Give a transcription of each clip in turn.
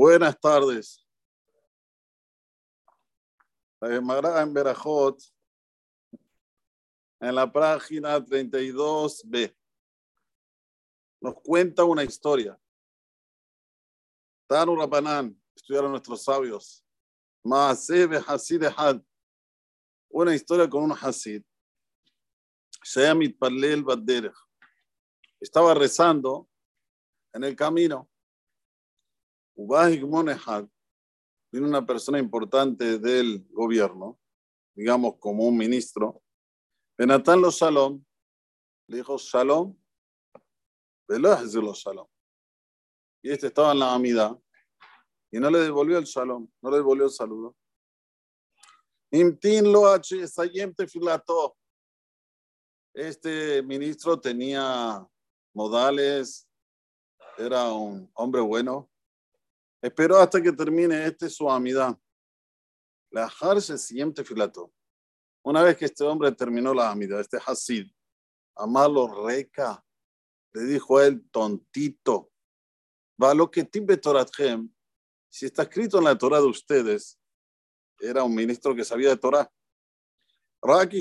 Buenas tardes. La Gemara en Berajot, en la página 32b, nos cuenta una historia. Tanu Rabanán, estudiaron nuestros sabios. Maasebe Hasid Had, una historia con un Hasid. Shemit Palel Baderech. Estaba rezando en el camino. Ubahik Monehad, vino una persona importante del gobierno, digamos como un ministro. Benatán lo Shalom, le dijo Shalom, los Shalom. Y este estaba en la amida y no le devolvió el Shalom, no le devolvió el saludo. Imtin lo filato. Este ministro tenía modales, era un hombre bueno, Espero hasta que termine este su amidad. La se siguiente filato. Una vez que este hombre terminó la amidad, este Hasid, Amalo Reca, le dijo a él, tontito, va lo que Torathem, si está escrito en la Torah de ustedes, era un ministro que sabía de Torah. Raki,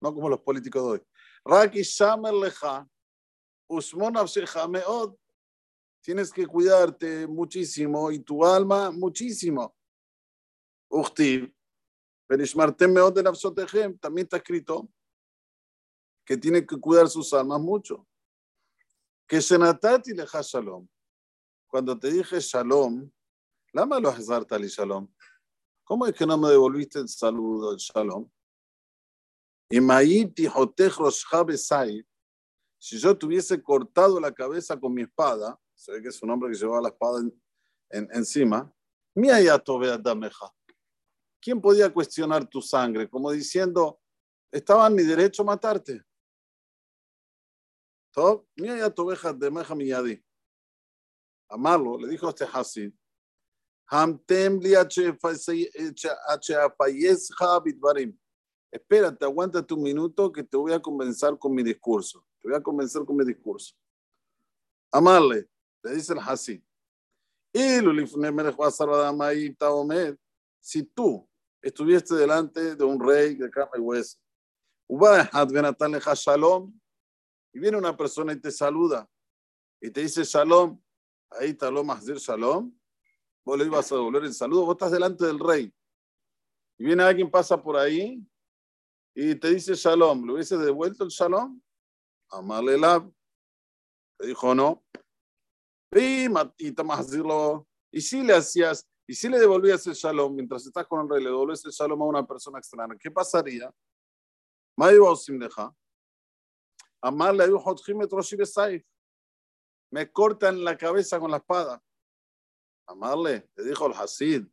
no como los políticos de hoy. Raki Shamer Leja, Usmon Meod, tienes que cuidarte muchísimo y tu alma muchísimo. también está escrito que tiene que cuidar sus almas mucho. Que Senatati leja shalom. Cuando te dije shalom, lama lo y shalom. ¿Cómo es que no me devolviste el saludo, el shalom? Si yo tuviese cortado la cabeza con mi espada, se ve que es un hombre que llevaba la espada en, encima. ¿Quién podía cuestionar tu sangre? Como diciendo, estaba en mi derecho matarte. Amarlo, le dijo a este Hasid, Espérate, aguántate un minuto que te voy a convencer con mi discurso. Te voy a convencer con mi discurso. Amarle, le dice el Hasid. Si tú estuviste delante de un rey de carne y hueso, y viene una persona y te saluda y te dice shalom, ahí está lo shalom, vos le ibas a devolver el saludo, vos estás delante del rey. Y viene alguien, pasa por ahí y te dice shalom, ¿le hubiese devuelto el shalom? Amarle la. Te dijo no. Y si le hacías, y si le devolvías el shalom mientras estás con el rey, le devolvías el shalom a una persona extraña, ¿qué pasaría? Me cortan la cabeza con la espada. Amarle, le dijo el Hasid,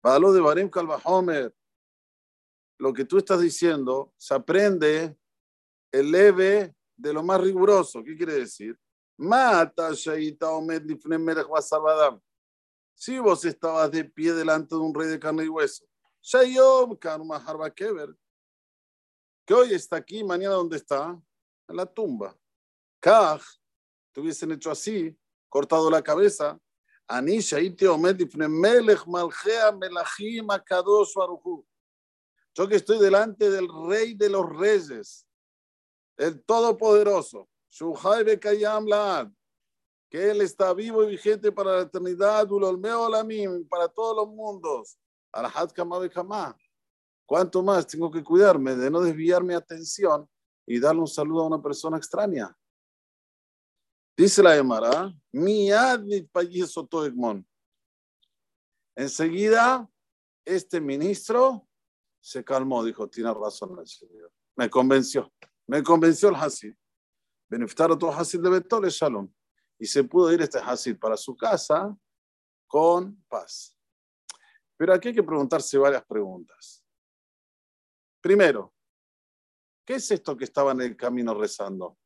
Palo de Barim Kalbahomer, lo que tú estás diciendo se aprende el leve de lo más riguroso. ¿Qué quiere decir? Si vos estabas de pie delante de un rey de carne y hueso, que hoy está aquí, mañana dónde está? En la tumba. Kaj, te hubiesen hecho así, cortado la cabeza. Anisha Yo que estoy delante del rey de los reyes, el todopoderoso que Él está vivo y vigente para la eternidad, para todos los mundos. ¿Cuánto más tengo que cuidarme de no desviar mi atención y darle un saludo a una persona extraña? Dice la Emara, mi Enseguida, este ministro se calmó, dijo, tiene razón Señor. Me convenció, me convenció el Hasid. Beneftar otro Hasid de Betole Shalom. Y se pudo ir este Hasid para su casa con paz. Pero aquí hay que preguntarse varias preguntas. Primero, ¿qué es esto que estaba en el camino rezando?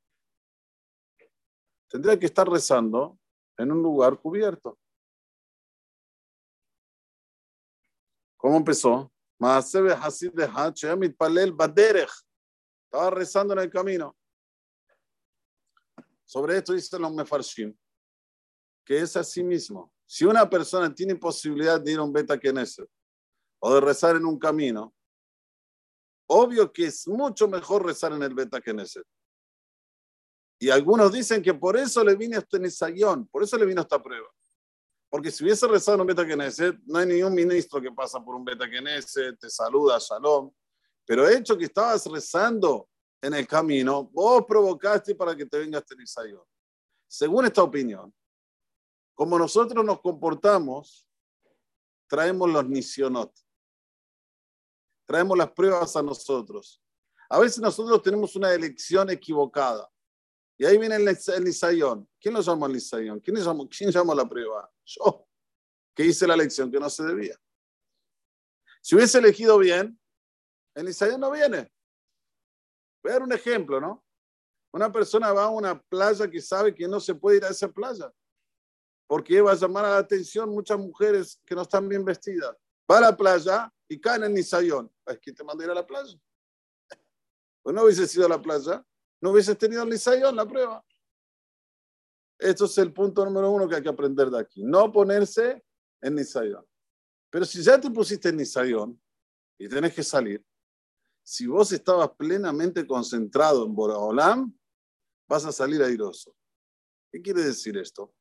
Tendría que estar rezando en un lugar cubierto. ¿Cómo empezó? Estaba rezando en el camino. Sobre esto dicen los mefarshim, que es así mismo. Si una persona tiene posibilidad de ir a un beta keneset o de rezar en un camino, obvio que es mucho mejor rezar en el beta keneset. Y algunos dicen que por eso le vino este nisayón, por eso le vino esta prueba. Porque si hubiese rezado en un beta keneset, no hay ningún ministro que pasa por un beta keneset, te saluda, shalom. Pero hecho que estabas rezando en el camino, vos provocaste para que te venga este nisayón. Según esta opinión, como nosotros nos comportamos, traemos los nisionot. Traemos las pruebas a nosotros. A veces nosotros tenemos una elección equivocada. Y ahí viene el, el nisayón. ¿Quién lo llama el nisayón? ¿Quién, llama, ¿Quién llama la prueba? Yo, que hice la elección que no se debía. Si hubiese elegido bien, el nisayón no viene. Voy a dar un ejemplo, ¿no? Una persona va a una playa que sabe que no se puede ir a esa playa porque va a llamar a la atención muchas mujeres que no están bien vestidas. Va a la playa y caen en Nisayón. Es que te manda ir a la playa. Pues no hubiese sido a la playa, no hubiese tenido el Nisayón, la prueba. Esto es el punto número uno que hay que aprender de aquí. No ponerse en Nisayón. Pero si ya te pusiste en Nisayón y tenés que salir, si vos estabas plenamente concentrado en Boraholam, vas a salir airoso. ¿Qué quiere decir esto?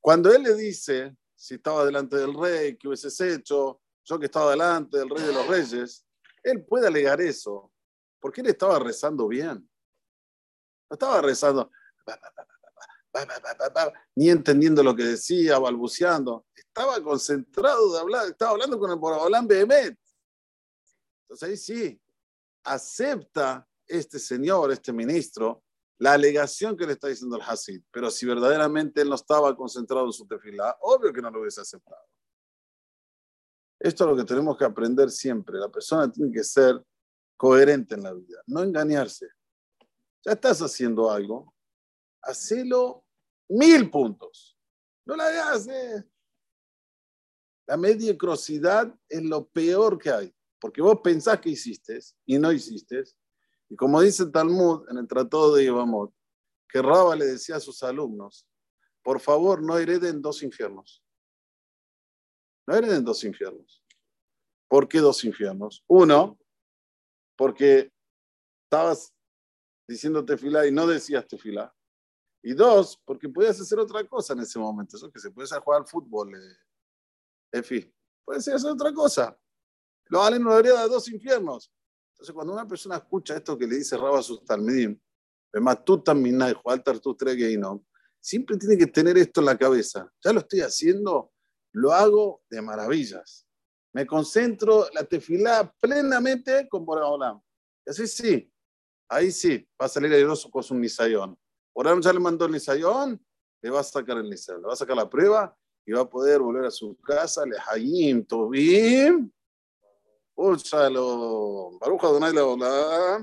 Cuando él le dice, si estaba delante del rey, ¿qué hubieses hecho? Yo que estaba delante del rey de los reyes, él puede alegar eso, porque él estaba rezando bien. No estaba rezando, ni entendiendo lo que decía, balbuceando. Estaba concentrado de hablar, estaba hablando con el Borabolán Behemet. Entonces ahí sí, acepta este señor, este ministro, la alegación que le está diciendo el Hasid, pero si verdaderamente él no estaba concentrado en su tefilá, obvio que no lo hubiese aceptado. Esto es lo que tenemos que aprender siempre. La persona tiene que ser coherente en la vida, no engañarse. Ya estás haciendo algo, hacelo mil puntos. No la hagas. La mediocrosidad es lo peor que hay, porque vos pensás que hiciste y no hiciste, y como dice Talmud en el Tratado de Ibamot, que Raba le decía a sus alumnos, por favor no hereden dos infiernos. No hereden dos infiernos. ¿Por qué dos infiernos? Uno, porque estabas diciendo tefilá y no decías tefilá. Y dos, porque podías hacer otra cosa en ese momento. Eso que se puede jugar al fútbol. Eh, en fin, puedes hacer otra cosa. Lo valen no debería dar dos infiernos. Entonces, cuando una persona escucha esto que le dice Rabba sus Talmidim, siempre tiene que tener esto en la cabeza. Ya lo estoy haciendo, lo hago de maravillas. Me concentro la tefilá plenamente con Boraholam. Y así sí, ahí sí, va a salir airoso con un nisayón. Boraholam ya le mandó el nisayón, le va a sacar el nisayón, le va a sacar la prueba y va a poder volver a su casa, le hayim, tobim, ושלום. ברוך אדוני לעולם,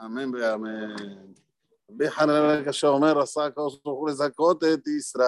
אמן ואמן. רבי חנן הקשה אומר, עשה הקדוש ברוך הוא לזכות את ישראל.